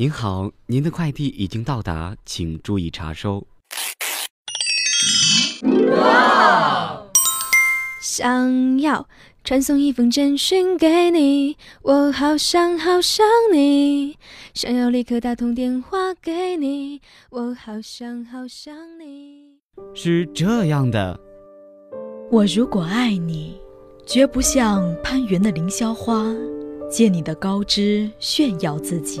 您好，您的快递已经到达，请注意查收。哇！想要传送一封简讯给你，我好想好想你。想要立刻打通电话给你，我好想好想你。是这样的，我如果爱你，绝不像攀援的凌霄花，借你的高枝炫耀自己。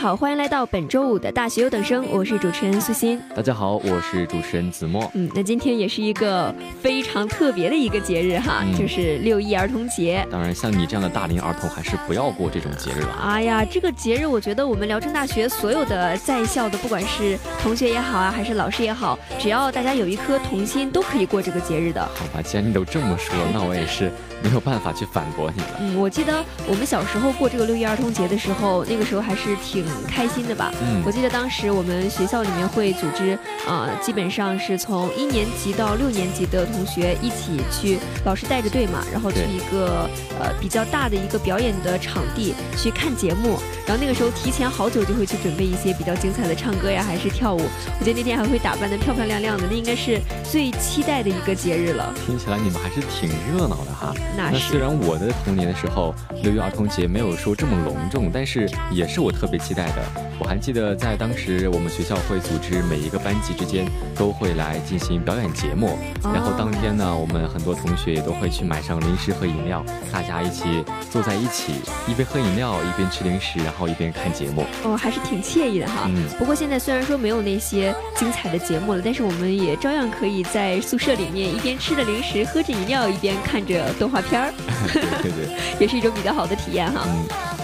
好，欢迎来到本周五的大学优等生，我是主持人苏欣。大家好，我是主持人子墨。嗯，那今天也是一个非常特别的一个节日哈，就是六一儿童节。当然，像你这样的大龄儿童，还是不要过这种节日了。哎呀，这个节日，我觉得我们聊城大学所有的在校的，不管是同学也好啊，还是老师也好，只要大家有一颗童心，都可以过这个节日的。好吧，既然你都这么说，那我也是。没有办法去反驳你了。嗯，我记得我们小时候过这个六一儿童节的时候，那个时候还是挺开心的吧。嗯，我记得当时我们学校里面会组织，呃，基本上是从一年级到六年级的同学一起去，老师带着队嘛，然后去一个呃比较大的一个表演的场地去看节目。然后那个时候提前好久就会去准备一些比较精彩的唱歌呀，还是跳舞。我觉得那天还会打扮的漂漂亮亮的，那应该是最期待的一个节日了。听起来你们还是挺热闹的哈。那虽然我的童年的时候六一儿童节没有说这么隆重，但是也是我特别期待的。我还记得在当时我们学校会组织每一个班级之间都会来进行表演节目，然后当天呢，我们很多同学也都会去买上零食和饮料，大家一起坐在一起，一边喝饮料一边吃零食，然后一边看节目。哦，还是挺惬意的哈。嗯。不过现在虽然说没有那些精彩的节目了，但是我们也照样可以在宿舍里面一边吃着零食，喝着饮料，一边看着动画片儿。对 对。也是一种比较好的体验哈。嗯。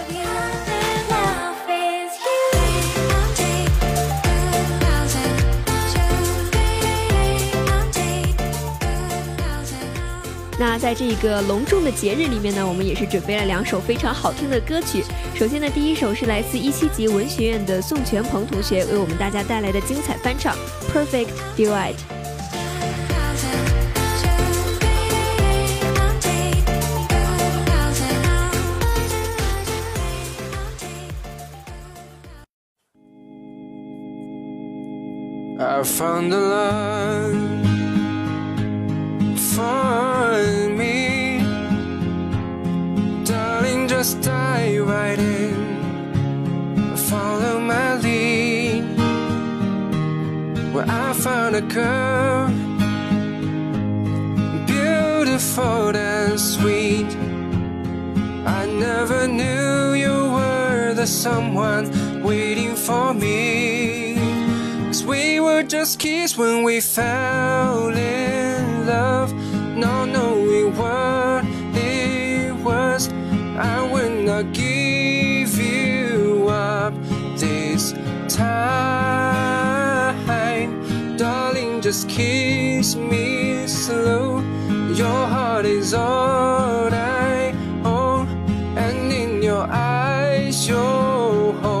那在这个隆重的节日里面呢，我们也是准备了两首非常好听的歌曲。首先呢，第一首是来自一七级文学院的宋全鹏同学为我们大家带来的精彩翻唱《Perfect Duet》。I found the love just dive right in? Follow my lead. Where I found a girl. Beautiful and sweet. I never knew you were the someone waiting for me. Cause we were just kids when we fell in love time, darling. Just kiss me slow. Your heart is all I own, and in your eyes, you're holding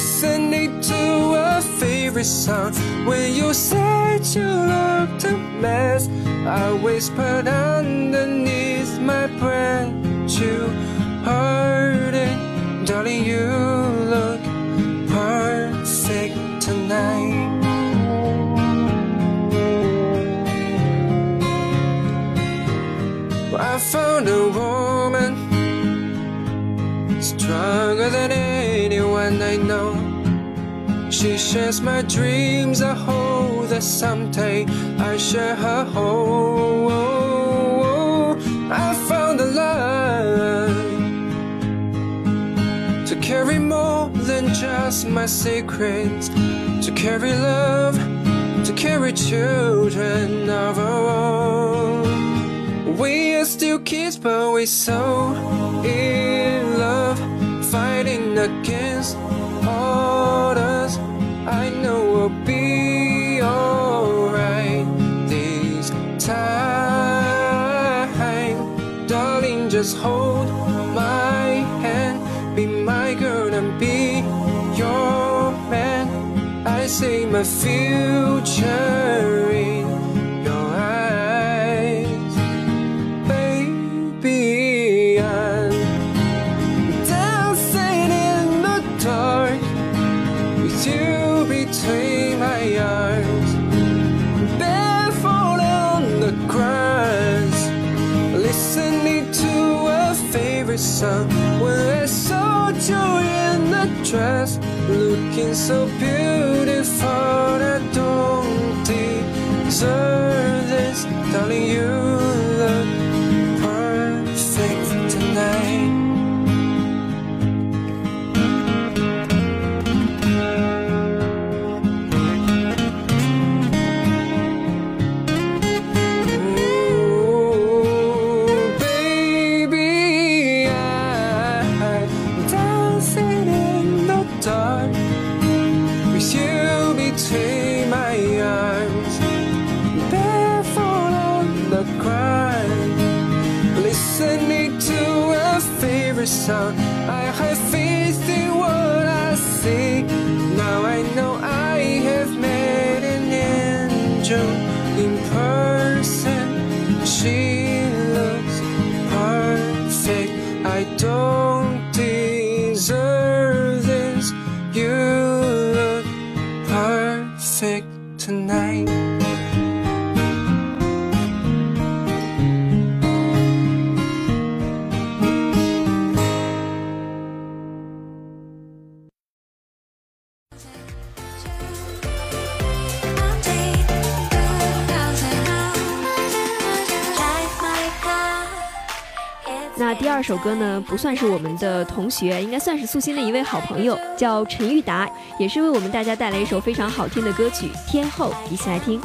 listening to a favorite song. When you said you looked a mess, I whispered underneath my breath, you heard it, darling. Stronger than anyone I know. She shares my dreams. I hope that someday I share her home. I found a love to carry more than just my secrets, to carry love, to carry children of our own. We are still kids, but we're so in love, fighting against orders. I know we'll be alright this time, darling. Just hold my hand, be my girl and be your man. I see my future so beautiful, I don't deserve sun 歌呢，不算是我们的同学，应该算是素心的一位好朋友，叫陈玉达，也是为我们大家带来一首非常好听的歌曲《天后》，一起来听。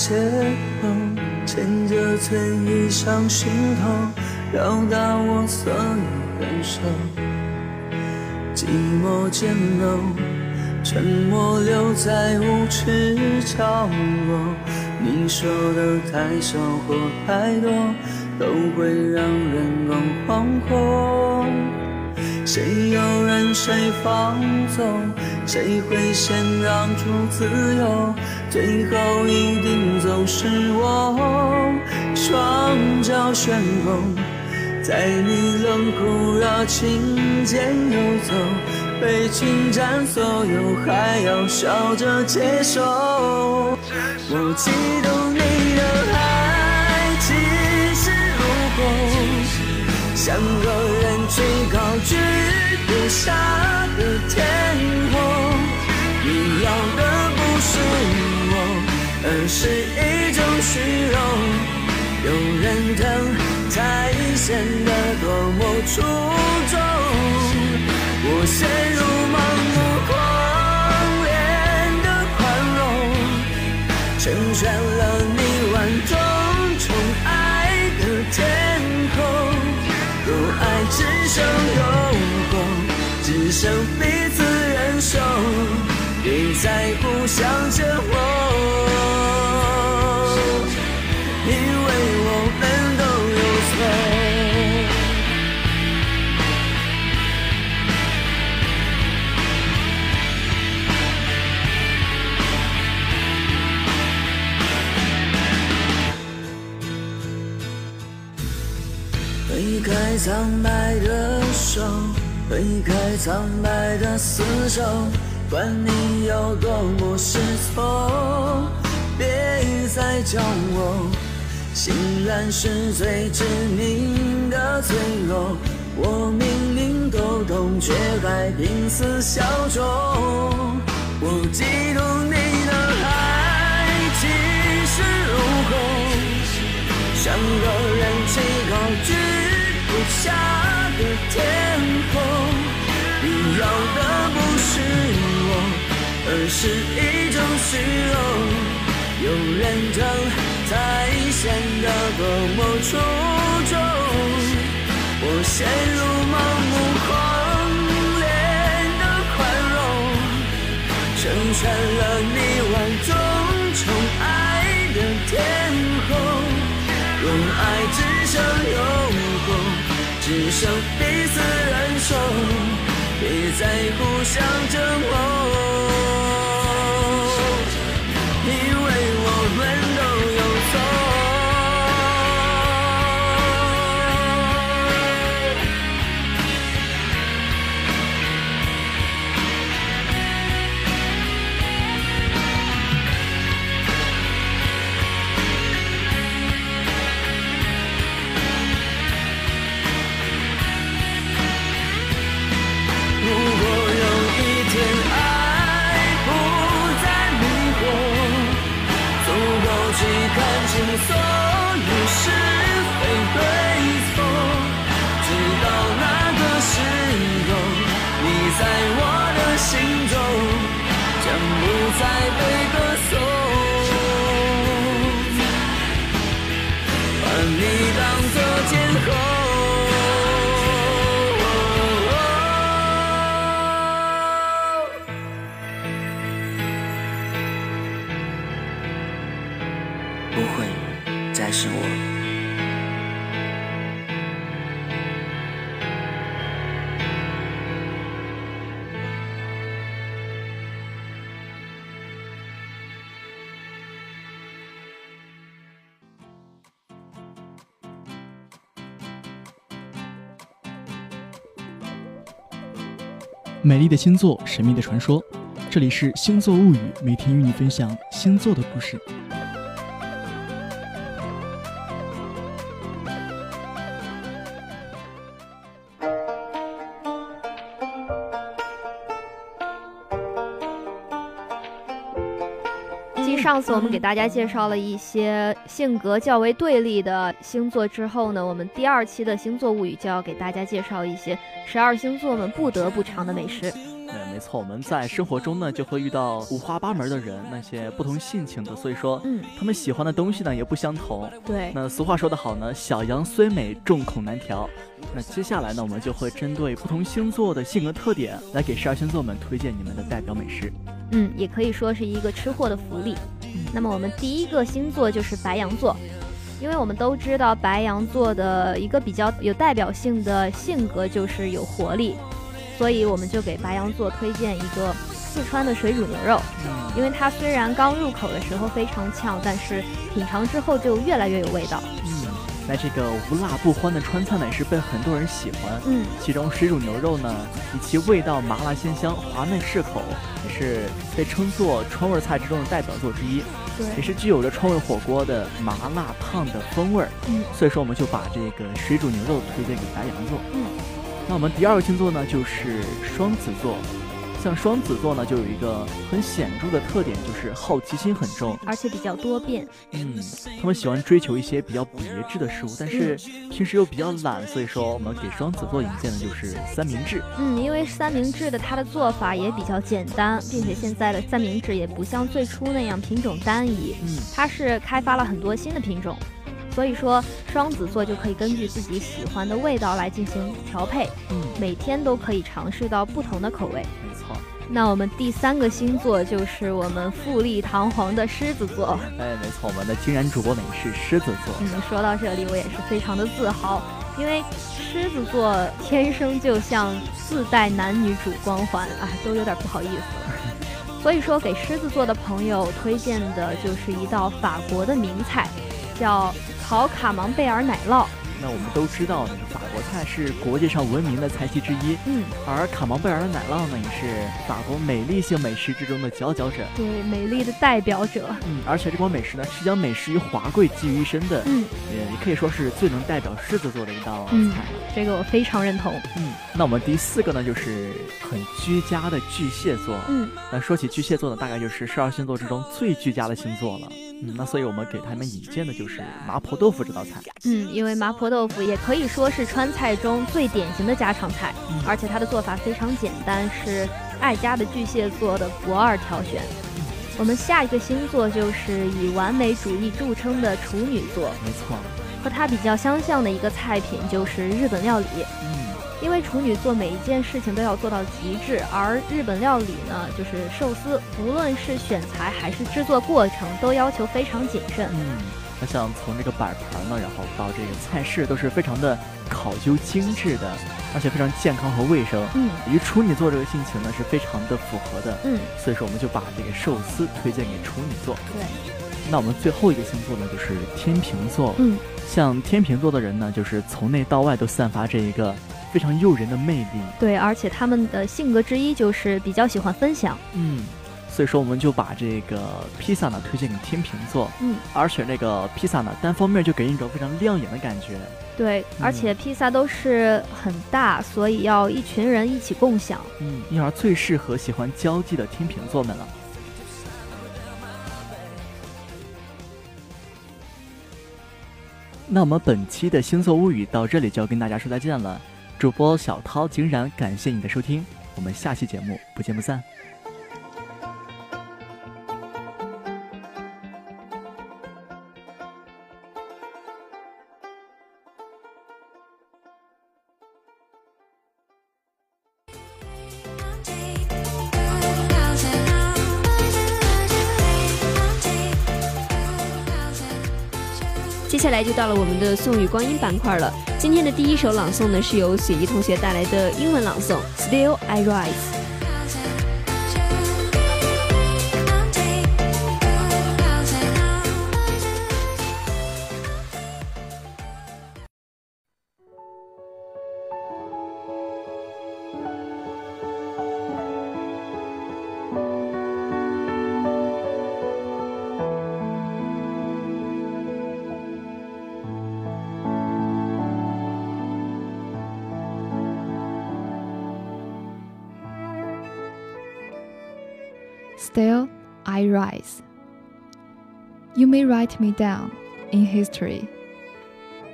借口，牵着醉意上心头，表达我所有感受。寂寞渐浓，沉默留在无耻角落。你说的太少或太多，都会让人更惶恐。谁又任谁放纵？谁会先让出自由？最后一定总是我，双脚悬空，在你冷酷热情间游走，被侵占所有，还要笑着接受。我嫉妒你的爱，其实如果像个人最高居不下的天后，你要的不是我，而是一种虚荣。有人疼才显得多么出众。我陷入盲目狂恋的宽容，成全了你万种宠爱的天空。若爱只剩诱惑，只剩彼此忍受，别在乎，想着我，因为我们都有错。推开苍白的手，推开苍白的厮守。管你有多么失措，别再叫我。心然是最致命的脆弱，我明明都懂，却还拼死效忠。我嫉妒你的爱气势如虹，像个人气高居不下的天空。你要的不是我，而是一种虚荣。有人疼，才显得多么出众。我陷入盲目狂恋的宽容，成全了你万众宠爱的天空。若爱只剩永恒，只剩彼此忍受，别再互相折磨。所有事美丽的星座，神秘的传说，这里是星座物语，每天与你分享星座的故事。上次我们给大家介绍了一些性格较为对立的星座之后呢，我们第二期的星座物语就要给大家介绍一些十二星座们不得不尝的美食。对，没错，我们在生活中呢就会遇到五花八门的人，那些不同性情的，所以说，嗯，他们喜欢的东西呢也不相同。对，那俗话说得好呢，小羊虽美，众口难调。那接下来呢，我们就会针对不同星座的性格特点，来给十二星座们推荐你们的代表美食。嗯，也可以说是一个吃货的福利。那么我们第一个星座就是白羊座，因为我们都知道白羊座的一个比较有代表性的性格就是有活力，所以我们就给白羊座推荐一个四川的水煮牛肉，因为它虽然刚入口的时候非常呛，但是品尝之后就越来越有味道。嗯，那这个无辣不欢的川菜呢，也是被很多人喜欢。嗯，其中水煮牛肉呢，以其味道麻辣鲜香、滑嫩适口，也是被称作川味菜之中的代表作之一。对，也是具有着川味火锅的麻辣烫的风味儿。嗯，所以说我们就把这个水煮牛肉推荐给白羊座。嗯，那我们第二个星座呢，就是双子座。像双子座呢，就有一个很显著的特点，就是好奇心很重，而且比较多变。嗯，他们喜欢追求一些比较别致的事物，但是平时又比较懒，所以说我们给双子座引荐的就是三明治。嗯，因为三明治的它的做法也比较简单，并且现在的三明治也不像最初那样品种单一，嗯，它是开发了很多新的品种。所以说，双子座就可以根据自己喜欢的味道来进行调配，嗯，每天都可以尝试到不同的口味。没错。那我们第三个星座就是我们富丽堂皇的狮子座。哎，没错，我们的金然主播美是狮子座。嗯，说到这里，我也是非常的自豪，因为狮子座天生就像自带男女主光环，哎，都有点不好意思了。所以说，给狮子座的朋友推荐的就是一道法国的名菜，叫烤卡芒贝尔奶酪。那我们都知道，那个法国菜是国际上闻名的菜系之一。嗯，而卡芒贝尔的奶酪呢，也是法国美丽性美食之中的佼佼者。对，美丽的代表者。嗯，而且这款美食呢，是将美食与华贵集于一身的。嗯，也也可以说是最能代表狮子座的一道嗯菜。这个我非常认同。嗯，那我们第四个呢，就是很居家的巨蟹座。嗯，那说起巨蟹座呢，大概就是十二星座之中最居家的星座了。嗯，那所以我们给他们引荐的就是麻婆豆腐这道菜。嗯，因为麻婆豆腐也可以说是川菜中最典型的家常菜，嗯而且它的做法非常简单，是爱家的巨蟹座的不二挑选。我们下一个星座就是以完美主义著称的处女座，没错。和它比较相像的一个菜品就是日本料理。嗯，因为处女座每一件事情都要做到极致，而日本料理呢，就是寿司，无论是选材还是制作过程，都要求非常谨慎。嗯，那像从这个摆盘呢，然后到这个菜式都是非常的考究精致的，而且非常健康和卫生。嗯，与处女座这个性情呢是非常的符合的。嗯，所以说我们就把这个寿司推荐给处女座。对。那我们最后一个星座呢，就是天平座。嗯，像天平座的人呢，就是从内到外都散发着一个非常诱人的魅力。对，而且他们的性格之一就是比较喜欢分享。嗯，所以说我们就把这个披萨呢推荐给天秤座。嗯，而且这个披萨呢，单方面就给人一种非常亮眼的感觉。对，而且披萨都是很大，所以要一群人一起共享。嗯，因而最适合喜欢交际的天秤座们了。那我们本期的星座物语到这里就要跟大家说再见了。主播小涛、竟然，感谢你的收听，我们下期节目不见不散。接下来就到了我们的宋雨光阴板块了。今天的第一首朗诵呢，是由雪怡同学带来的英文朗诵《Still I Rise》。Write me down in history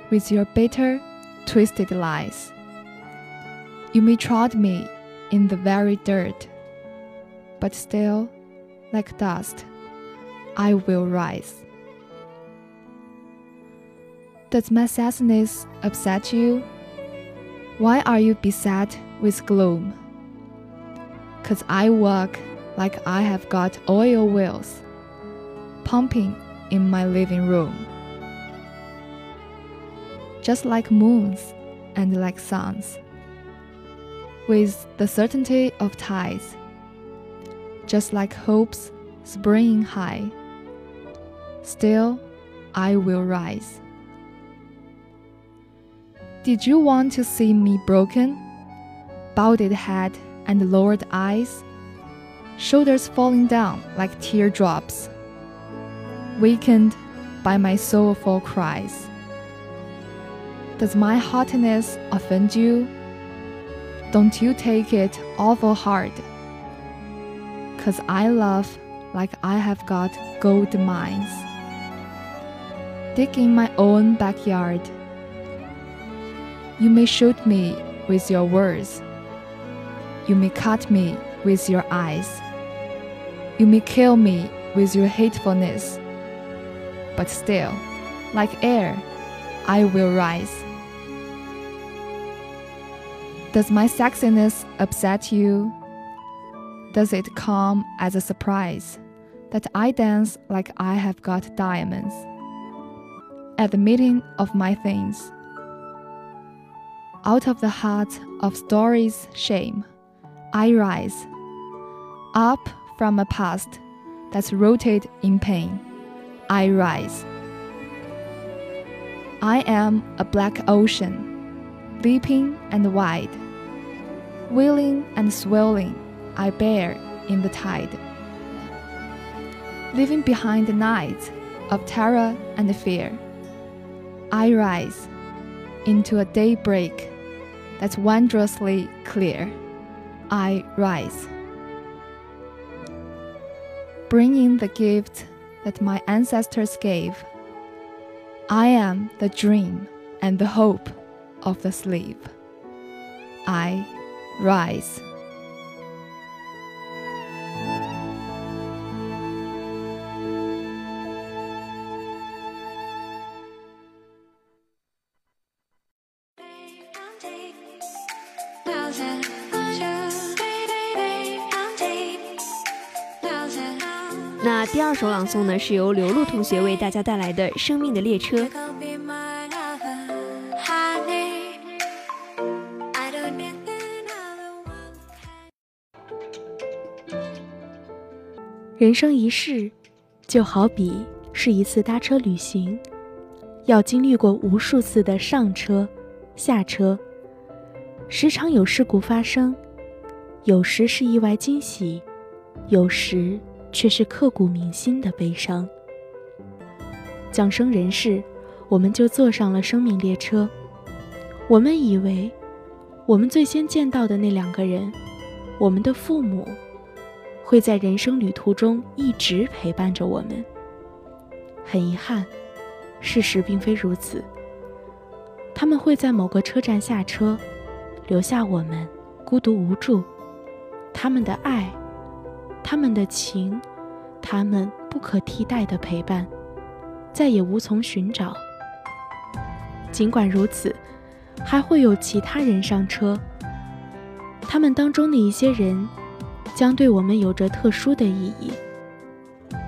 with your bitter, twisted lies. You may trod me in the very dirt, but still, like dust, I will rise. Does my sadness upset you? Why are you beset with gloom? Cause I walk like I have got oil wheels, pumping in my living room. Just like moons and like suns, with the certainty of tides, just like hopes springing high, still I will rise. Did you want to see me broken? Bowed head and lowered eyes? shoulders falling down like teardrops, weakened by my soulful cries. Does my haughtiness offend you? Don't you take it awful hard, cause I love like I have got gold mines. Dig in my own backyard. You may shoot me with your words. You may cut me with your eyes. You may kill me with your hatefulness, but still, like air, I will rise. Does my sexiness upset you? Does it come as a surprise that I dance like I have got diamonds? At the meeting of my things, out of the heart of stories shame, I rise up from a past that's rooted in pain. I rise. I am a black ocean, leaping and wide, wheeling and swelling, I bear in the tide. Leaving behind the night of terror and fear, I rise into a daybreak that's wondrously clear. I rise, bringing the gift that my ancestors gave. I am the dream and the hope of the sleep. I rise. 第二首朗诵呢，是由刘露同学为大家带来的《生命的列车》。人生一世，就好比是一次搭车旅行，要经历过无数次的上车、下车，时常有事故发生，有时是意外惊喜，有时却是刻骨铭心的悲伤。降生人世，我们就坐上了生命列车。我们以为，我们最先见到的那两个人，我们的父母。会在人生旅途中一直陪伴着我们。很遗憾，事实并非如此。他们会在某个车站下车，留下我们孤独无助。他们的爱，他们的情，他们不可替代的陪伴，再也无从寻找。尽管如此，还会有其他人上车。他们当中的一些人。将对我们有着特殊的意义。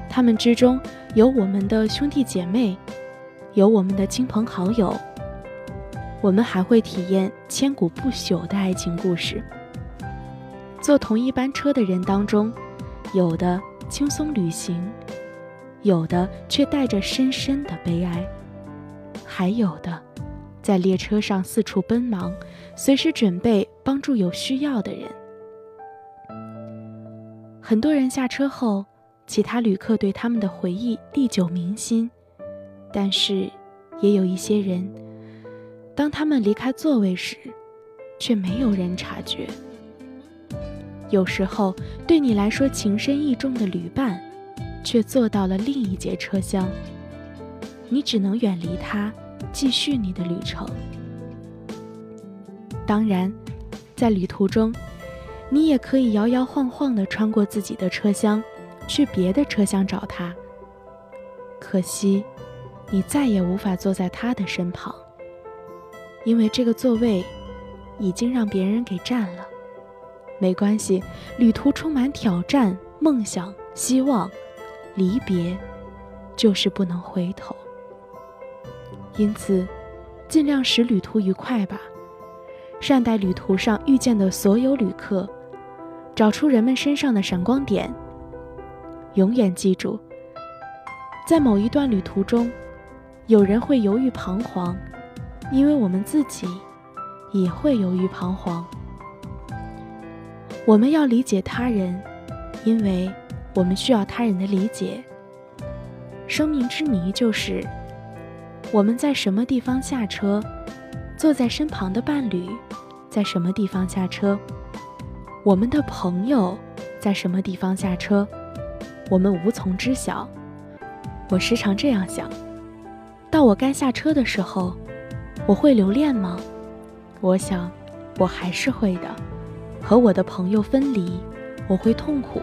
他们之中有我们的兄弟姐妹，有我们的亲朋好友。我们还会体验千古不朽的爱情故事。坐同一班车的人当中，有的轻松旅行，有的却带着深深的悲哀，还有的在列车上四处奔忙，随时准备帮助有需要的人。很多人下车后，其他旅客对他们的回忆历久弥新，但是，也有一些人，当他们离开座位时，却没有人察觉。有时候，对你来说情深意重的旅伴，却坐到了另一节车厢，你只能远离他，继续你的旅程。当然，在旅途中。你也可以摇摇晃晃地穿过自己的车厢，去别的车厢找他。可惜，你再也无法坐在他的身旁，因为这个座位已经让别人给占了。没关系，旅途充满挑战、梦想、希望，离别就是不能回头。因此，尽量使旅途愉快吧，善待旅途上遇见的所有旅客。找出人们身上的闪光点。永远记住，在某一段旅途中，有人会犹豫彷徨，因为我们自己也会犹豫彷徨。我们要理解他人，因为我们需要他人的理解。生命之谜就是我们在什么地方下车，坐在身旁的伴侣在什么地方下车。我们的朋友在什么地方下车，我们无从知晓。我时常这样想：到我该下车的时候，我会留恋吗？我想，我还是会的。和我的朋友分离，我会痛苦；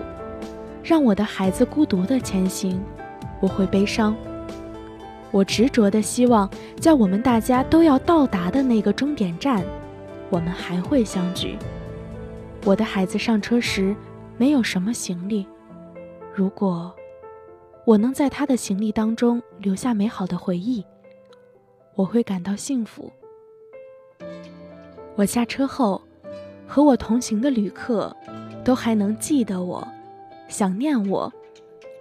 让我的孩子孤独的前行，我会悲伤。我执着的希望，在我们大家都要到达的那个终点站，我们还会相聚。我的孩子上车时没有什么行李，如果我能在他的行李当中留下美好的回忆，我会感到幸福。我下车后，和我同行的旅客都还能记得我，想念我，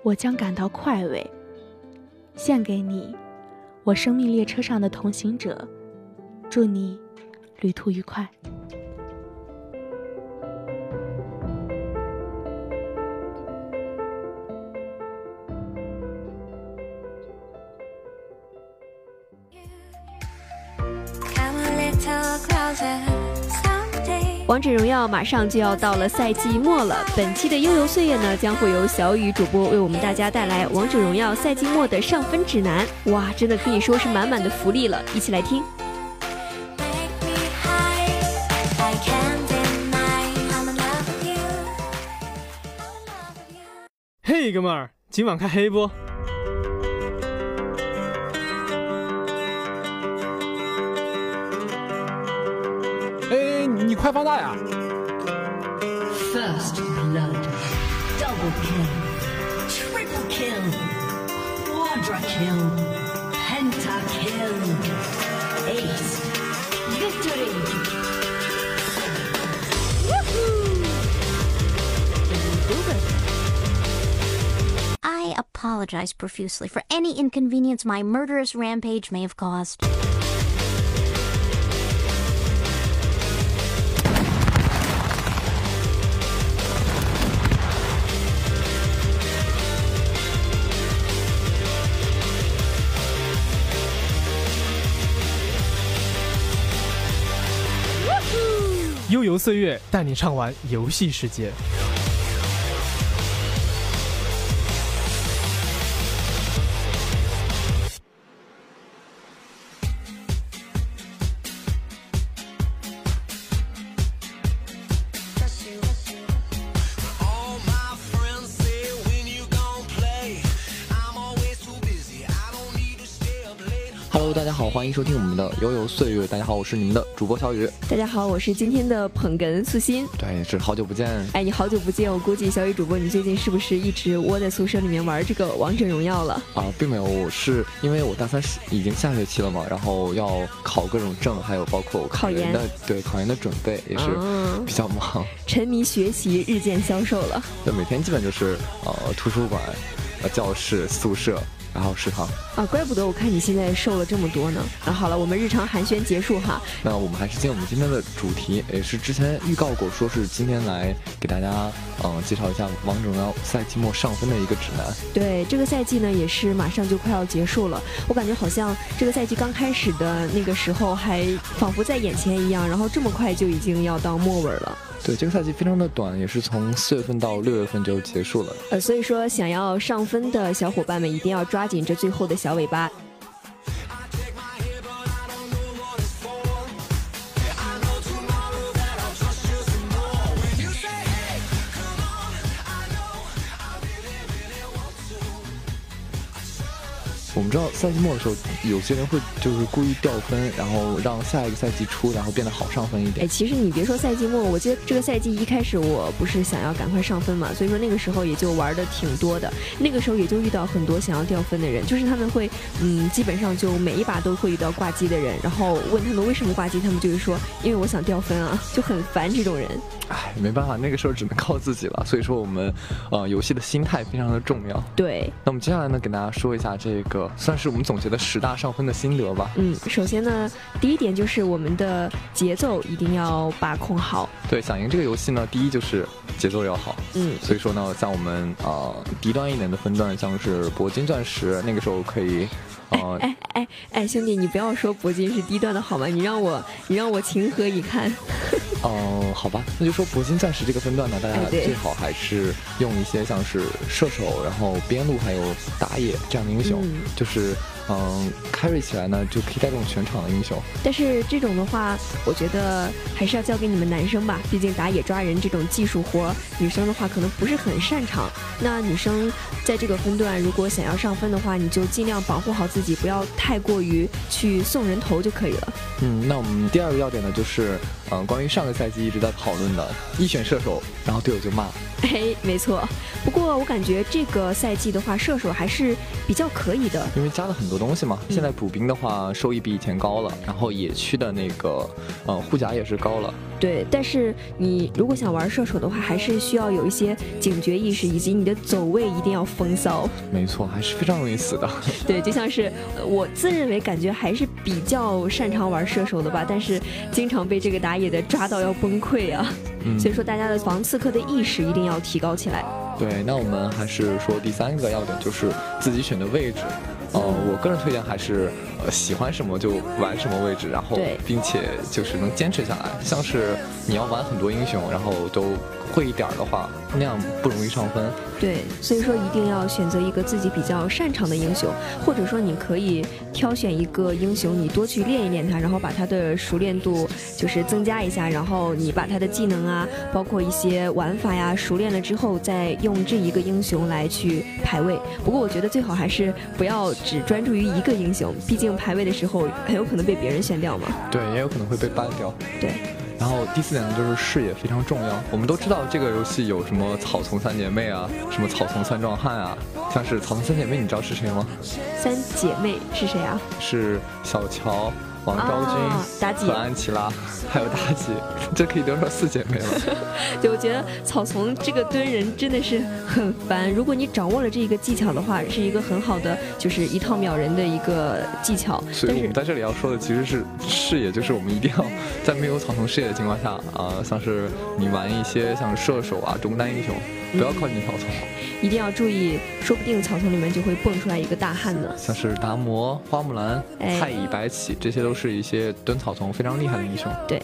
我将感到快慰。献给你，我生命列车上的同行者，祝你旅途愉快。王者荣耀马上就要到了赛季末了，本期的悠游岁月呢，将会由小雨主播为我们大家带来王者荣耀赛季末的上分指南。哇，真的可以说是满满的福利了，一起来听。嘿，哥们儿，今晚开黑不？你快放大呀！ First blood, double kill, triple kill, quadra kill, penta kill, ace, victory! I apologize profusely for any inconvenience my murderous rampage may have caused. 岁月，带你畅玩游戏世界。欢迎收听我们的悠悠岁月。大家好，我是你们的主播小雨。大家好，我是今天的捧哏素心。对，是好久不见。哎，你好久不见，我估计小雨主播你最近是不是一直窝在宿舍里面玩这个王者荣耀了？啊，并没有，我是因为我大三是已经下学期了嘛，然后要考各种证，还有包括考研的，对考研的准备也是比较忙。沉迷学习，日渐消瘦了。对，每天基本就是呃图书馆、呃教室、宿舍。然后食堂啊，怪不得我看你现在瘦了这么多呢。啊，好了，我们日常寒暄结束哈。那我们还是进我们今天的主题，也是之前预告过，说是今天来给大家嗯介绍一下王者荣耀赛季末上分的一个指南。对，这个赛季呢也是马上就快要结束了，我感觉好像这个赛季刚开始的那个时候还仿佛在眼前一样，然后这么快就已经要到末尾了。对，这个赛季非常的短，也是从四月份到六月份就结束了。呃，所以说想要上分的小伙伴们一定要抓抓紧这最后的小尾巴。知道赛季末的时候，有些人会就是故意掉分，然后让下一个赛季出，然后变得好上分一点。哎，其实你别说赛季末，我记得这个赛季一开始我不是想要赶快上分嘛，所以说那个时候也就玩的挺多的。那个时候也就遇到很多想要掉分的人，就是他们会，嗯，基本上就每一把都会遇到挂机的人，然后问他们为什么挂机，他们就是说因为我想掉分啊，就很烦这种人。哎，没办法，那个时候只能靠自己了。所以说我们，呃，游戏的心态非常的重要。对。那我们接下来呢，给大家说一下这个。算是我们总结的十大上分的心得吧。嗯，首先呢，第一点就是我们的节奏一定要把控好。对，想赢这个游戏呢，第一就是节奏要好。嗯，所以说呢，像我们呃低端一点的分段，像是铂金、钻石，那个时候可以。呃、哎哎哎，兄弟，你不要说铂金是低端的好吗？你让我你让我情何以堪？哦、呃，好吧，那就说铂金、钻石这个分段呢，大家最好还是用一些像是射手，然后边路还有打野这样的英雄，嗯、就是。嗯，carry 起来呢，就可以带动全场的英雄。但是这种的话，我觉得还是要交给你们男生吧，毕竟打野抓人这种技术活，女生的话可能不是很擅长。那女生在这个分段，如果想要上分的话，你就尽量保护好自己，不要太过于去送人头就可以了。嗯，那我们第二个要点呢，就是嗯、呃，关于上个赛季一直在讨论的，一选射手，然后队友就骂。哎，没错。不过我感觉这个赛季的话，射手还是比较可以的，因为加了很多东西嘛。现在补兵的话，收益比以前高了，然后野区的那个呃护甲也是高了，对，但是你如果想玩射手的话，还是需要有一些警觉意识，以及你的走位一定要风骚。没错，还是非常容易死的。对，就像是呃我自认为感觉还是比较擅长玩射手的吧，但是经常被这个打野的抓到要崩溃啊。嗯所以说大家的防刺客的意识一定要提高起来。对，那我们还是说第三个要点就是自己选的位置。呃，我个人推荐还是呃喜欢什么就玩什么位置，然后并且就是能坚持下来。像是你要玩很多英雄，然后都会一点儿的话，那样不容易上分。对，所以说一定要选择一个自己比较擅长的英雄，或者说你可以挑选一个英雄，你多去练一练它，然后把它的熟练度就是增加一下，然后你把它的技能啊，包括一些玩法呀熟练了之后，再用这一个英雄来去排位。不过我觉得最好还是不要只专注于一个英雄，毕竟排位的时候很有可能被别人选掉嘛。对，也有可能会被 ban 掉。对。然后第四点呢，就是视野非常重要。我们都知道这个游戏有什么草丛三姐妹啊，什么草丛三壮汉啊，像是草丛三姐妹，你知道是谁吗？三姐妹是谁啊？是小乔、王昭君、啊妲己和安琪拉，还有妲己，这可以得说四姐妹了。对，我觉得草丛这个蹲人真的是很烦。如果你掌握了这一个技巧的话，是一个很好的，就是一套秒人的一个技巧。所以我们在这里要说的其实是视野，就是我们一定要在没有草丛视野的情况下啊、像是你玩一些像射手啊、中单英雄，不要靠近草丛，一定要注意，说不定草丛里面就会蹦出来一个大汉呢。像是达摩、花木兰、哎太乙、白起，这些都是一些蹲草丛非常厉害的英雄。对。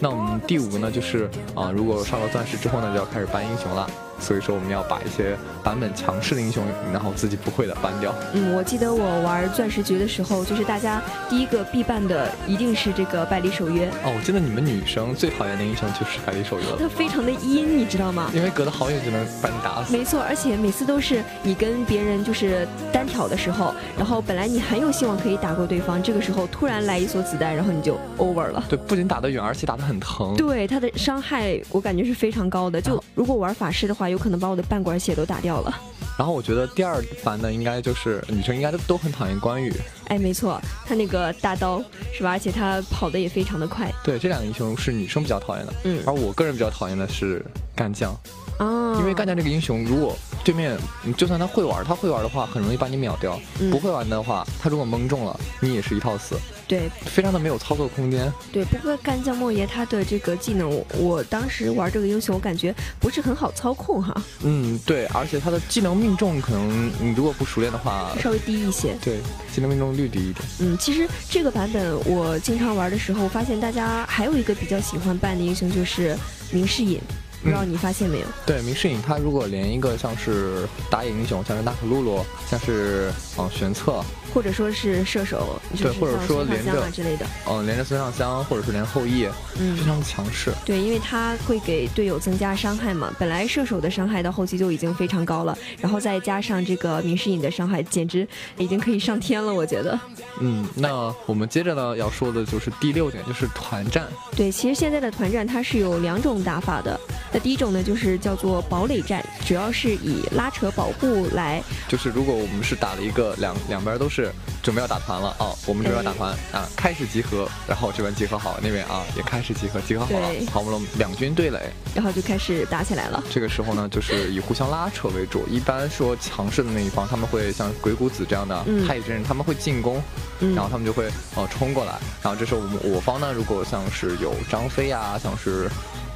那我们第五个呢，就是啊、如果上了钻石之后呢，就要开始搬英雄了。所以说我们要把一些版本强势的英雄，然后自己不会的搬掉。嗯，我记得我玩钻石局的时候，就是大家第一个必办的一定是这个百里守约，哦，我记得你们女生最讨厌的英雄就是百里守约了，他非常的阴，你知道吗？因为隔得好远就能把你打死。没错，而且每次都是你跟别人就是单挑的时候，然后本来你很有希望可以打过对方，这个时候突然来一梭子弹，然后你就 over 了。对，不仅打得远，而且打得很疼。对他的伤害，我感觉是非常高的。就如果玩法师的话，有可能把我的半管血都打掉了。然后我觉得第二烦的应该就是女生应该都都很讨厌关羽。哎，没错，他那个大刀是吧？而且他跑的也非常的快。对，这两个英雄是女生比较讨厌的。嗯而我个人比较讨厌的是干将，哦，因为干将这个英雄，如果对面嗯就算他会玩，他会玩的话很容易把你秒掉；嗯。不会玩的话，他如果蒙中了，你也是一套死，对。非常的没有操作空间。对，不过干将莫邪他的这个技能，我我当时玩这个英雄，我感觉不是很好操控哈，嗯，对，而且他的技能命中可能你如果不熟练的话，稍微低一些。对，技能命中率低一点。嗯，其实这个版本我经常玩的时候，发现大家还有一个比较喜欢扮的英雄就是明世隐，不知道你发现没有？对，明世隐他如果连一个像是打野英雄，像是纳可露露，像是嗯玄策，或者说是射手，就对，或者说连着之类的。嗯，连着孙尚香，或者是连后羿，嗯非常的强势。对，因为他会给队友增加伤害嘛。本来射手的伤害到后期就已经非常高了，然后再加上这个明世隐的伤害，简直已经可以上天了，我觉得。嗯，那我们接着呢要说的就是第六点，就是团战。对，其实现在的团战它是有两种打法的。那第一种呢，就是叫做堡垒战，主要是以拉扯保护来。就是如果我们是打了一个两两边都是准备要打团了哦，我们这边打团啊，开始集合，然后这边集合好，那边啊也开始集合，集合好了，好，我们两军对垒。然后就开始打起来了。这个时候呢，就是以互相拉扯为主。一般说强势的那一方，他们会像鬼谷子这样的嗯太乙真人，他们会进攻，嗯然后他们就会呃冲过来。然后这时候我们我方呢，如果像是有张飞啊、像是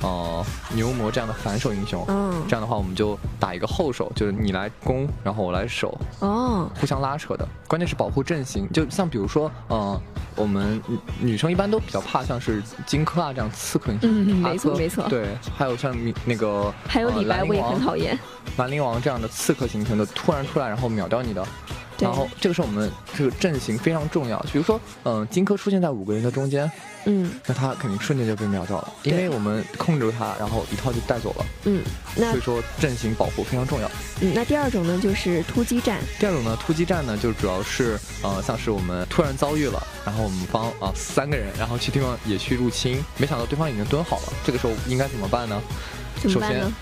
呃牛魔这样的反手英雄，嗯这样的话我们就打一个后手，就是你来攻，然后我来守，哦，互相拉扯的。关键是保护阵型，就像比如说呃。我们女女生一般都比较怕像是荆轲啊这样刺客英雄，嗯没错没错对，还有像那个还有呃李白我也很讨厌。兰陵王这样的刺客形成的突然出来，然后秒掉你的。对然后这个时候我们这个阵型非常重要，比如说，嗯、荆轲出现在五个人的中间，嗯那他肯定瞬间就被秒掉了，因为我们控制住他，然后一套就带走了。嗯，那所以说阵型保护非常重要。嗯，那第二种呢就是突击战。第二种呢，突击战呢，就主要是呃，像是我们突然遭遇了，然后我们方啊、三个人，然后去对方野区入侵，没想到对方已经蹲好了，这个时候应该怎么办呢？怎么办呢，首先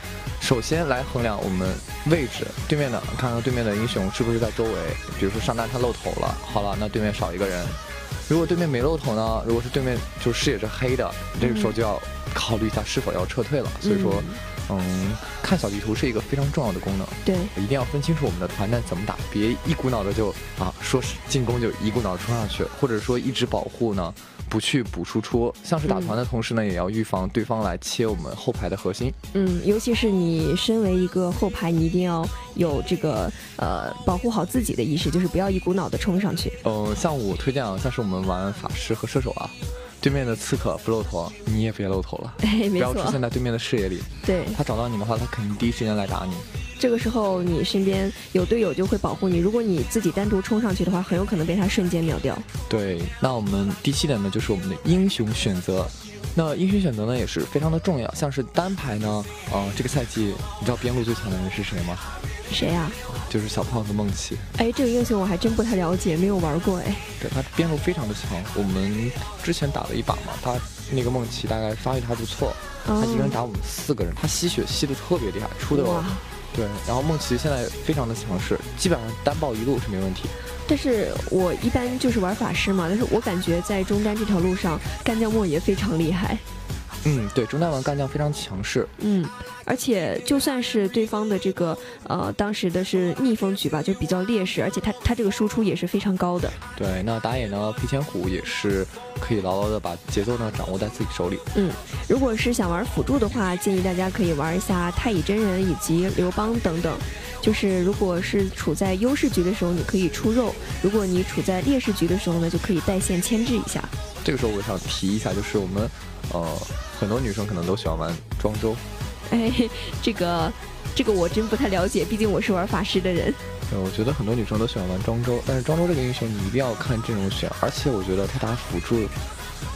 来衡量我们位置，对面的看看对面的英雄是不是在周围，比如说上单他露头了，好了，那对面少一个人，如果对面没露头呢，如果是对面就视野是黑的，这个时候就要考虑一下是否要撤退了。所以说，嗯，看小地图是一个非常重要的功能。对，一定要分清楚我们的团战怎么打，别一股脑的就啊说是进攻就一股脑冲上去，或者说一直保护呢。不去补输出，像是打团的同时呢，也要预防对方来切我们后排的核心。嗯，尤其是你身为一个后排，你一定要有这个呃保护好自己的意识，就是不要一股脑的冲上去。嗯，像我推荐啊，像是我们玩法师和射手啊，对面的刺客不露头，你也别露头了，哎，不要出现在对面的视野里。对，他找到你的话，他肯定第一时间来打你。这个时候你身边有队友就会保护你，如果你自己单独冲上去的话，很有可能被他瞬间秒掉。对，那我们第七点呢，就是我们的英雄选择。那英雄选择呢，也是非常的重要。像是单排呢，呃，这个赛季你知道边路最强的人是谁吗？谁呀？就是小胖子梦琪。哎，这个英雄我还真不太了解，没有玩过哎。对他边路非常的强，我们之前打了一把嘛，他那个梦琪大概发育还不错，他一个人打我们四个人，他吸血吸的特别厉害，出的。对，然后梦琪现在非常的强势，基本上单爆一路是没问题。但是我一般就是玩法师嘛，但是我感觉在中单这条路上，干将莫邪非常厉害。嗯，对，中单玩干将非常强势。嗯。而且就算是对方的这个呃，当时的是逆风局吧，就比较劣势，而且他他这个输出也是非常高的。对，那打野呢，裴千虎也是可以牢牢的把节奏呢掌握在自己手里。嗯，如果是想玩辅助的话，建议大家可以玩一下太乙真人以及刘邦等等。就是如果是处在优势局的时候，你可以出肉；如果你处在劣势局的时候呢，就可以带线牵制一下。这个时候我想提一下，就是我们呃很多女生可能都喜欢玩庄周。哎，这个，这个我真不太了解，毕竟我是玩法师的人。对，我觉得很多女生都喜欢玩庄周，但是庄周这个英雄你一定要看阵容选，而且我觉得他打辅助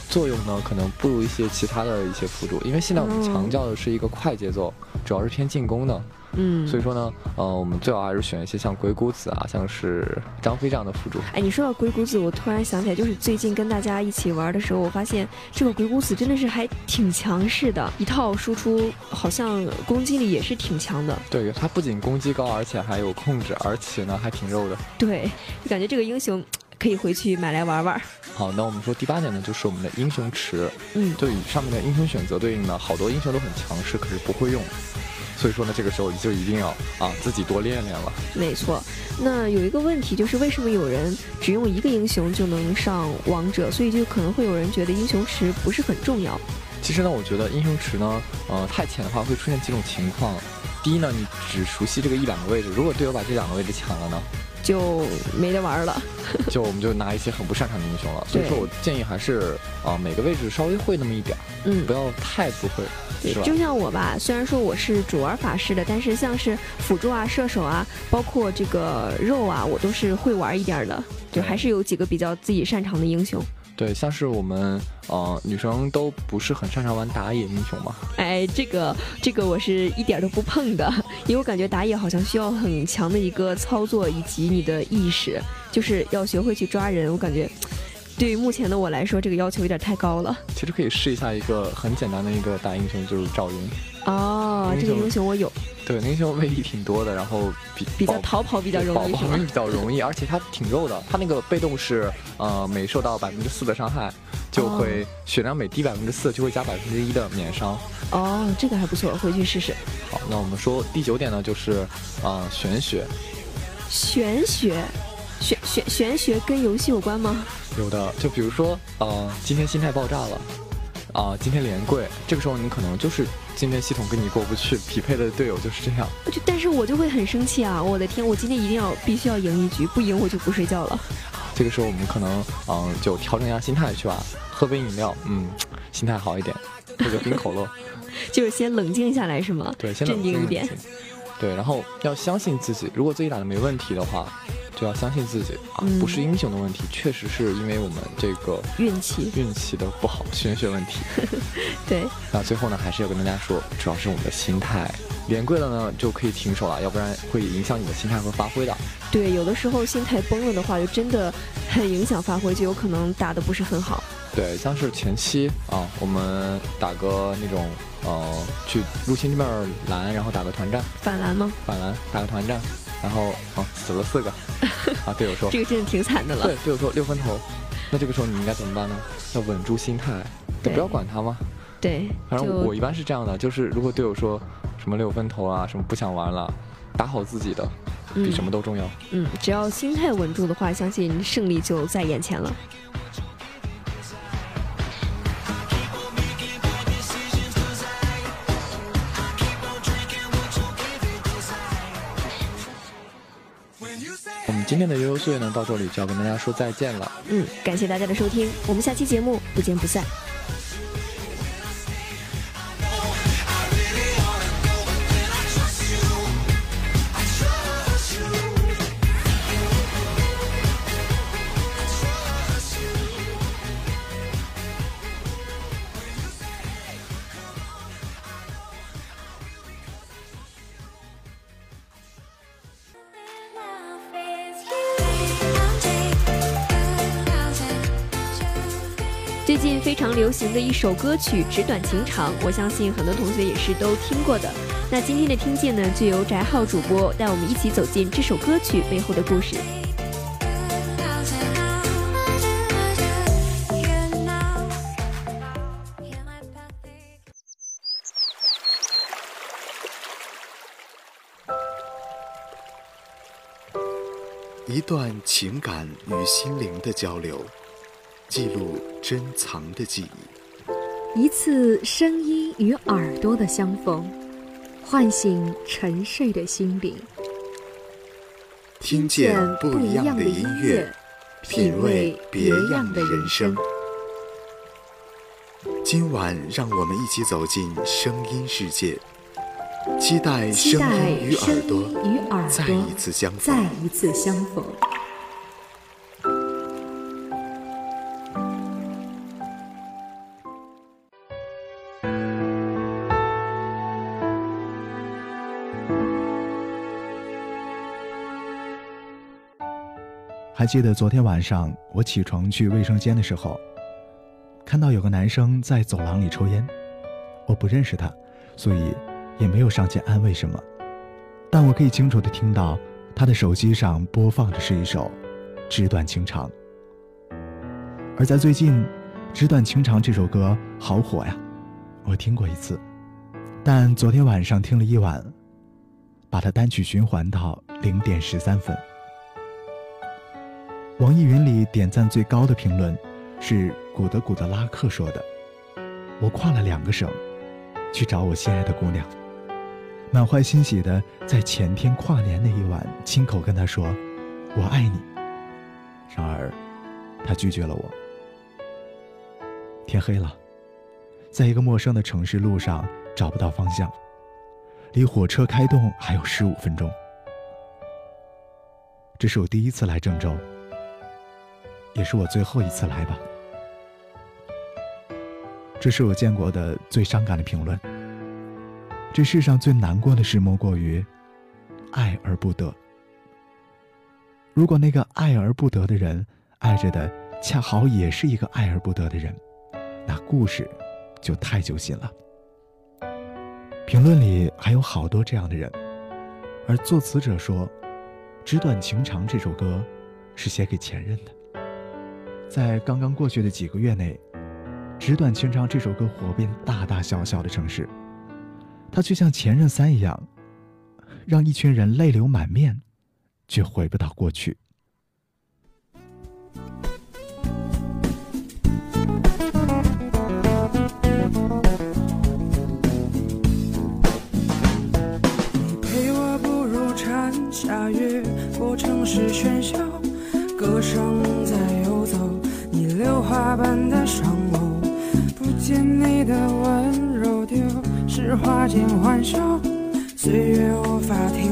作用呢，可能不如一些其他的一些辅助，因为现在我们强调的是一个快节奏，主要是偏进攻的。嗯，所以说呢，呃，我们最好还是选一些像鬼谷子啊，像是张飞这样的辅助。哎，你说到鬼谷子，我突然想起来，就是最近跟大家一起玩的时候，我发现这个鬼谷子真的是还挺强势的，一套输出好像攻击力也是挺强的。对，他不仅攻击高，而且还有控制，而且呢还挺肉的。对，就感觉这个英雄可以回去买来玩玩。好，那我们说第八点呢，就是我们的英雄池。嗯，对，上面的英雄选择对应呢，好多英雄都很强势，可是不会用。所以说呢，这个时候你就一定要啊自己多练练了。没错，那有一个问题就是为什么有人只用一个英雄就能上王者？所以就可能会有人觉得英雄池不是很重要。其实呢，我觉得英雄池呢，呃，太浅的话会出现几种情况。第一呢，你只熟悉这个一两个位置，如果队友把这两个位置抢了呢？就没得玩了，就我们就拿一些很不擅长的英雄了。所以说我建议还是啊每个位置稍微会那么一点儿嗯，不要太不会，对，就像我吧，虽然说我是主玩法师的，但是像是辅助啊、射手啊，包括这个肉啊，我都是会玩一点的，就还是有几个比较自己擅长的英雄。对，像是我们呃女生都不是很擅长玩打野英雄嘛。哎，这个这个我是一点都不碰的，因为我感觉打野好像需要很强的一个操作以及你的意识，就是要学会去抓人。我感觉对于目前的我来说，这个要求有点太高了。其实可以试一下一个很简单的一个打英雄，就是赵云。哦，这个英雄我有。对，那英雄威力挺多的，然后比比较逃跑比较容易，比较容易，而且他挺肉的。他那个被动是呃每受到百分之四的伤害，就会血量每低百分之四就会加百分之一的免伤。哦，这个还不错，回去试试。好，那我们说第九点呢，就是啊玄学。玄学，玄玄玄学跟游戏有关吗？有的，就比如说呃今天心态爆炸了。啊，今天连跪，这个时候你可能就是今天系统跟你过不去，匹配的队友就是这样。就但是我就会很生气啊！我的天，我今天一定要必须要赢一局，不赢我就不睡觉了。这个时候我们可能嗯就调整一下心态去吧，喝杯饮料，嗯，心态好一点，喝个冰可乐，就是先冷静下来是吗？对，先冷静一点。对，然后要相信自己，如果自己打的没问题的话。就要相信自己啊，不是英雄的问题，确实是因为我们这个运气运气的不好，玄学问题。对，那最后呢，还是要跟大家说，主要是我们的心态，连跪了呢就可以停手了，要不然会影响你的心态和发挥的。对，有的时候心态崩了的话，就真的很影响发挥，就有可能打的不是很好。对，像是前期啊，我们打个那种呃，去入侵对面蓝，然后打个团战，反蓝吗？反蓝，打个团战。然后啊，死了四个，啊，队友说这个真的挺惨的了。对，队友说六分头，那这个时候你应该怎么办呢？要稳住心态，就不要管他吗？对，反正我一般是这样的，就是如果队友说什么六分头啊，什么不想玩了，打好自己的，比嗯什么都重要。嗯，只要心态稳住的话，相信胜利就在眼前了。今天的悠悠岁月呢，到这里就要跟大家说再见了。嗯，感谢大家的收听，我们下期节目不见不散。一首歌曲《纸短情长》，我相信很多同学也是都听过的。那今天的听见呢，就由翟浩主播带我们一起走进这首歌曲背后的故事。一段情感与心灵的交流，记录珍藏的记忆。一次声音与耳朵的相逢，唤醒沉睡的心灵。听见不一样的音乐，品味别样的人生。今晚，让我们一起走进声音世界，期待声音与耳朵再一次相逢。再一次相逢。还记得昨天晚上我起床去卫生间的时候，看到有个男生在走廊里抽烟，我不认识他，所以也没有上前安慰什么，但我可以清楚的听到他的手机上播放的是一首《纸短情长》，而在最近，《纸短情长》这首歌好火呀，我听过一次，但昨天晚上听了一晚，把它单曲循环到零点十三分。网易云里点赞最高的评论是古德古德拉克说的：“我跨了两个省，去找我心爱的姑娘，满怀欣喜的在前天跨年那一晚亲口跟她说我爱你。然而，她拒绝了我。天黑了，在一个陌生的城市路上找不到方向，离火车开动还有十五分钟。这是我第一次来郑州。”也是我最后一次来吧。这是我见过的最伤感的评论。这世上最难过的事，莫过于爱而不得。如果那个爱而不得的人爱着的恰好也是一个爱而不得的人，那故事就太揪心了。评论里还有好多这样的人，而作词者说，《纸短情长》这首歌是写给前任的。在刚刚过去的几个月内，《纸短情长》这首歌火遍大大小小的城市，它却像《前任三》一样，让一群人泪流满面，却回不到过去。欢笑，岁月无法停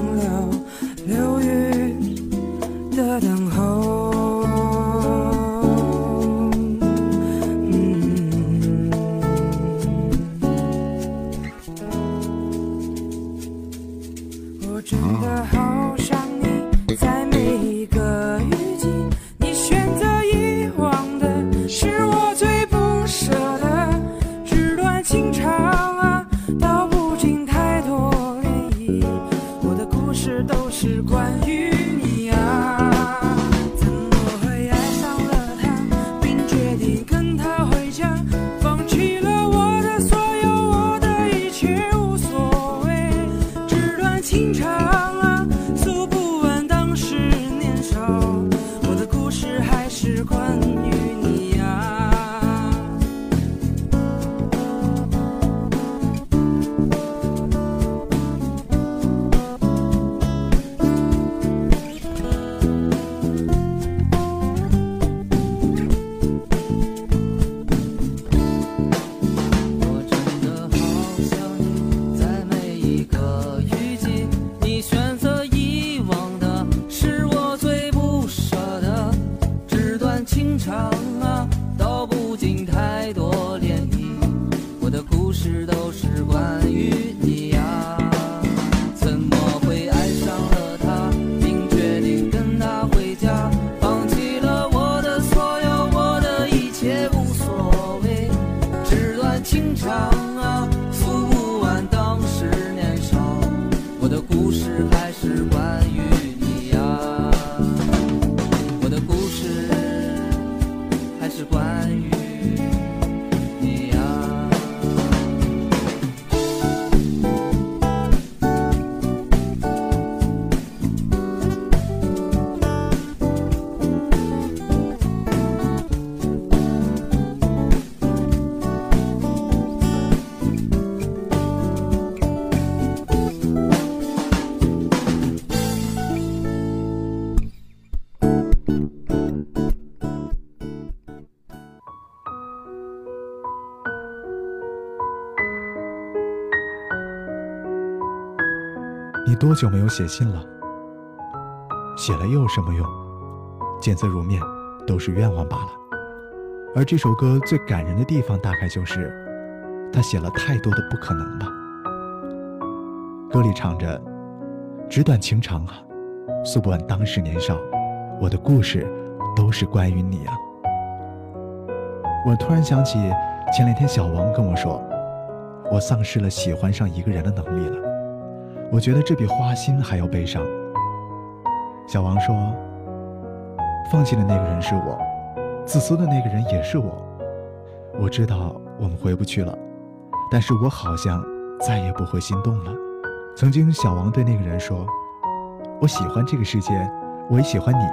多久没有写信了？写了又有什么用？见字如面，都是愿望罢了。而这首歌最感人的地方，大概就是他写了太多的不可能吧。歌里唱着：“纸短情长啊，诉不完当时年少，我的故事都是关于你啊。”我突然想起前两天小王跟我说，我丧失了喜欢上一个人的能力了。我觉得这比花心还要悲伤。小王说：“放弃的那个人是我，自私的那个人也是我。我知道我们回不去了，但是我好像再也不会心动了。”曾经，小王对那个人说：“我喜欢这个世界，我也喜欢你，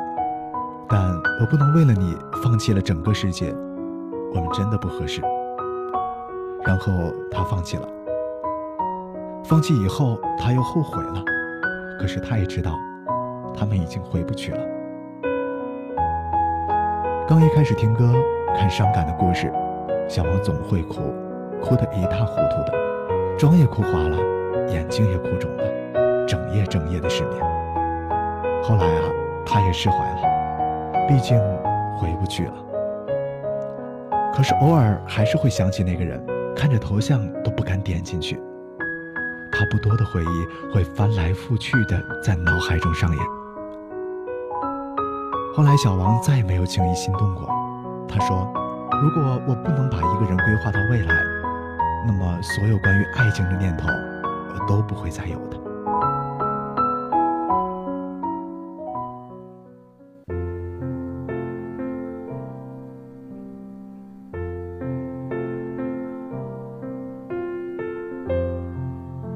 但我不能为了你放弃了整个世界。我们真的不合适。”然后他放弃了。放弃以后，他又后悔了，可是他也知道，他们已经回不去了。刚一开始听歌，看伤感的故事，小王总会哭，哭得一塌糊涂的，妆也哭花了，眼睛也哭肿了，整夜整夜的失眠。后来啊，他也释怀了，毕竟回不去了。可是偶尔还是会想起那个人，看着头像都不敢点进去。差不多的回忆会翻来覆去的在脑海中上演。后来，小王再也没有轻易心动过。他说：“如果我不能把一个人规划到未来，那么所有关于爱情的念头，我都不会再有的。”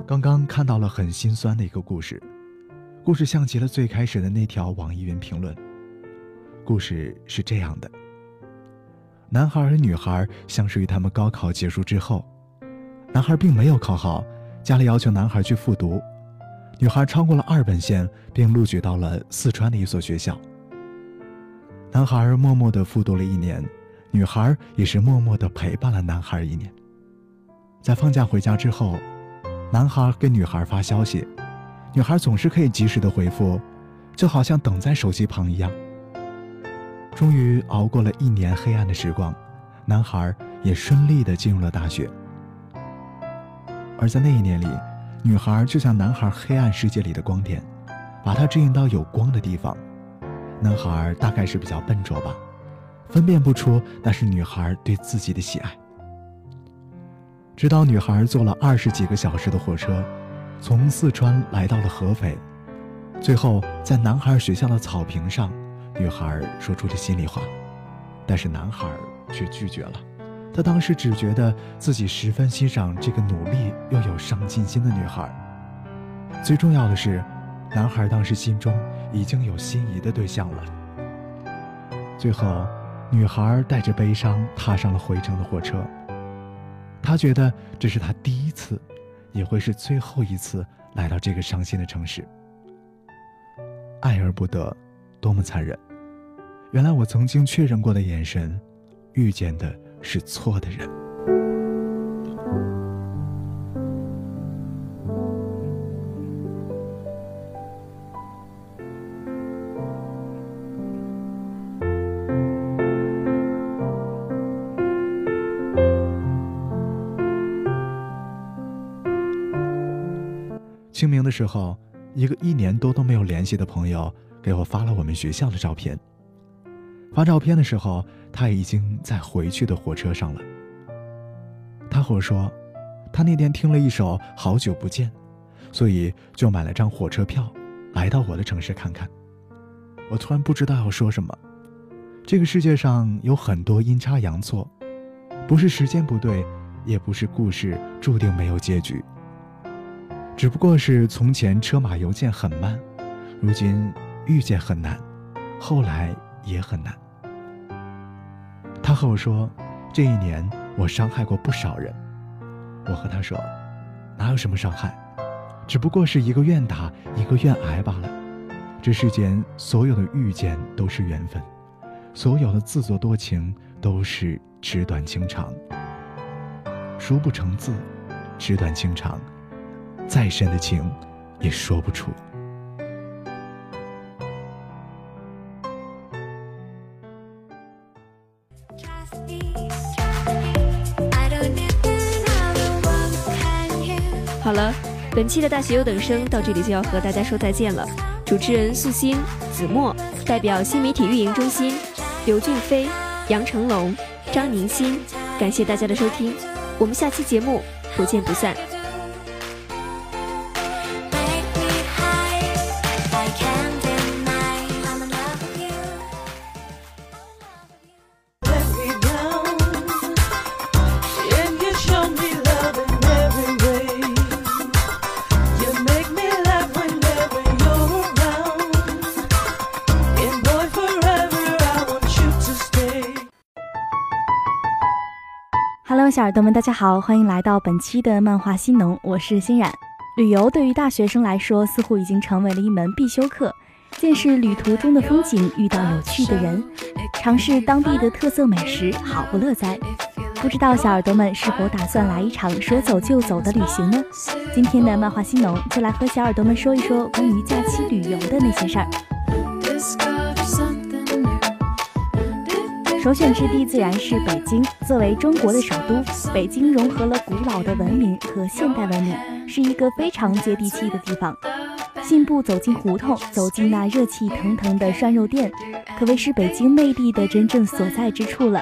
刚刚看到了很心酸的一个故事，故事像极了最开始的那条网易云评论。故事是这样的：男孩和女孩相识于他们高考结束之后，男孩并没有考好，家里要求男孩去复读，女孩超过了二本线，并录取到了四川的一所学校。男孩默默地复读了一年，女孩也是默默地陪伴了男孩一年。在放假回家之后。男孩给女孩发消息，女孩总是可以及时的回复，就好像等在手机旁一样。终于熬过了一年黑暗的时光，男孩也顺利的进入了大学。而在那一年里，女孩就像男孩黑暗世界里的光点，把他指引到有光的地方。男孩大概是比较笨拙吧，分辨不出那是女孩对自己的喜爱。直到女孩坐了二十几个小时的火车，从四川来到了合肥，最后在男孩学校的草坪上，女孩说出了心里话，但是男孩却拒绝了。他当时只觉得自己十分欣赏这个努力又有上进心的女孩。最重要的是，男孩当时心中已经有心仪的对象了。最后，女孩带着悲伤踏上了回程的火车。他觉得这是他第一次，也会是最后一次来到这个伤心的城市。爱而不得，多么残忍！原来我曾经确认过的眼神，遇见的是错的人。清明的时候，一个一年多都没有联系的朋友给我发了我们学校的照片。发照片的时候，他已经在回去的火车上了。他和我说，他那天听了一首《好久不见》，所以就买了张火车票，来到我的城市看看。我突然不知道要说什么。这个世界上有很多阴差阳错，不是时间不对，也不是故事注定没有结局。只不过是从前车马邮件很慢，如今遇见很难，后来也很难。他和我说，这一年我伤害过不少人。我和他说，哪有什么伤害，只不过是一个愿打一个愿挨罢了。这世间所有的遇见都是缘分，所有的自作多情都是纸短情长。书不成字，纸短情长，再深的情也说不出。好了，本期的大学优等生到这里就要和大家说再见了。主持人素心、子墨，代表新媒体运营中心，刘俊飞、杨成龙、张宁新，感谢大家的收听，我们下期节目不见不散。耳朵们，大家好，欢迎来到本期的漫画新农，我是欣冉。旅游对于大学生来说，似乎已经成为了一门必修课。见识旅途中的风景，遇到有趣的人，尝试当地的特色美食，好不乐哉。不知道小耳朵们是否打算来一场说走就走的旅行呢？今天的漫画新农就来和小耳朵们说一说关于假期旅游的那些事儿。首选之地自然是北京。作为中国的首都，北京融合了古老的文明和现代文明，是一个非常接地气的地方。信步走进胡同，走进那热气腾腾的涮肉店，可谓是北京魅力的真正所在之处了。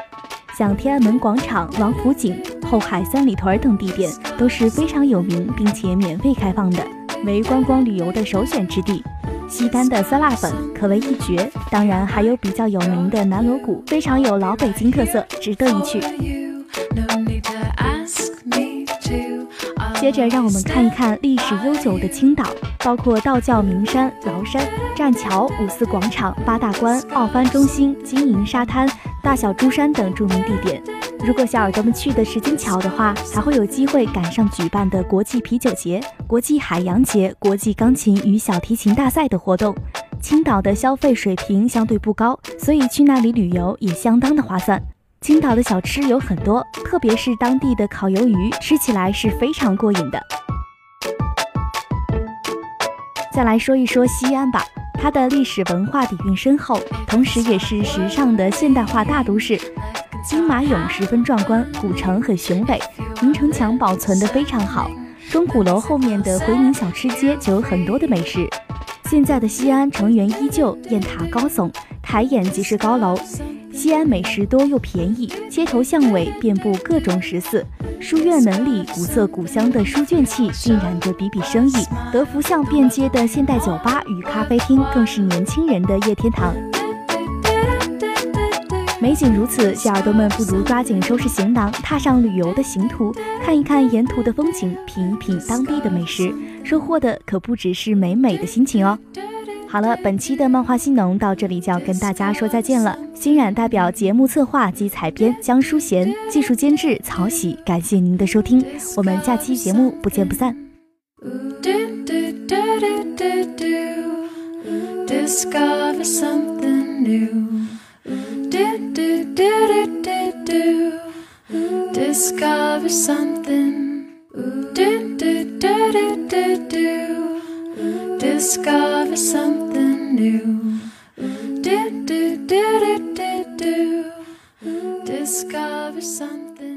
像天安门广场、王府井、后海三里屯等地点都是非常有名并且免费开放的，为观光旅游的首选之地。西单的酸辣粉可谓一绝，当然还有比较有名的南锣鼓，非常有老北京特色，值得一去。接着，让我们看一看历史悠久的青岛，包括道教名山崂山、栈桥、五四广场、八大关、奥帆中心、金银沙滩、大小珠山等著名地点。如果小耳朵们去的是金桥的话，还会有机会赶上举办的国际啤酒节、国际海洋节、国际钢琴与小提琴大赛的活动。青岛的消费水平相对不高，所以去那里旅游也相当的划算。青岛的小吃有很多，特别是当地的烤鱿鱼，吃起来是非常过瘾的。再来说一说西安吧，它的历史文化底蕴深厚，同时也是时尚的现代化大都市。兵马俑十分壮观，古城很雄伟，明城墙保存得非常好。钟鼓楼后面的回民小吃街就有很多的美食。现在的西安城垣依旧，雁塔高耸，抬眼即是高楼。西安美食多又便宜，街头巷尾遍布各种食肆。书院门里古色古香的书卷气浸染着笔笔生意。德福巷便街的现代酒吧与咖啡厅更是年轻人的夜天堂。美景如此，小耳朵们不如抓紧收拾行囊，踏上旅游的行途，看一看沿途的风景，品一品当地的美食，收获的可不只是美美的心情哦。好了，本期的漫画新农到这里就要跟大家说再见了。欣冉代表节目策划及采编江淑贤，技术监制曹喜，感谢您的收听，我们下期节目不见不散。Discover something new. Do, do, do, do, do, do. Discover something. Do, do, do, do, do, do. Discover something new. Do, do, do, do, do, do. Discover something.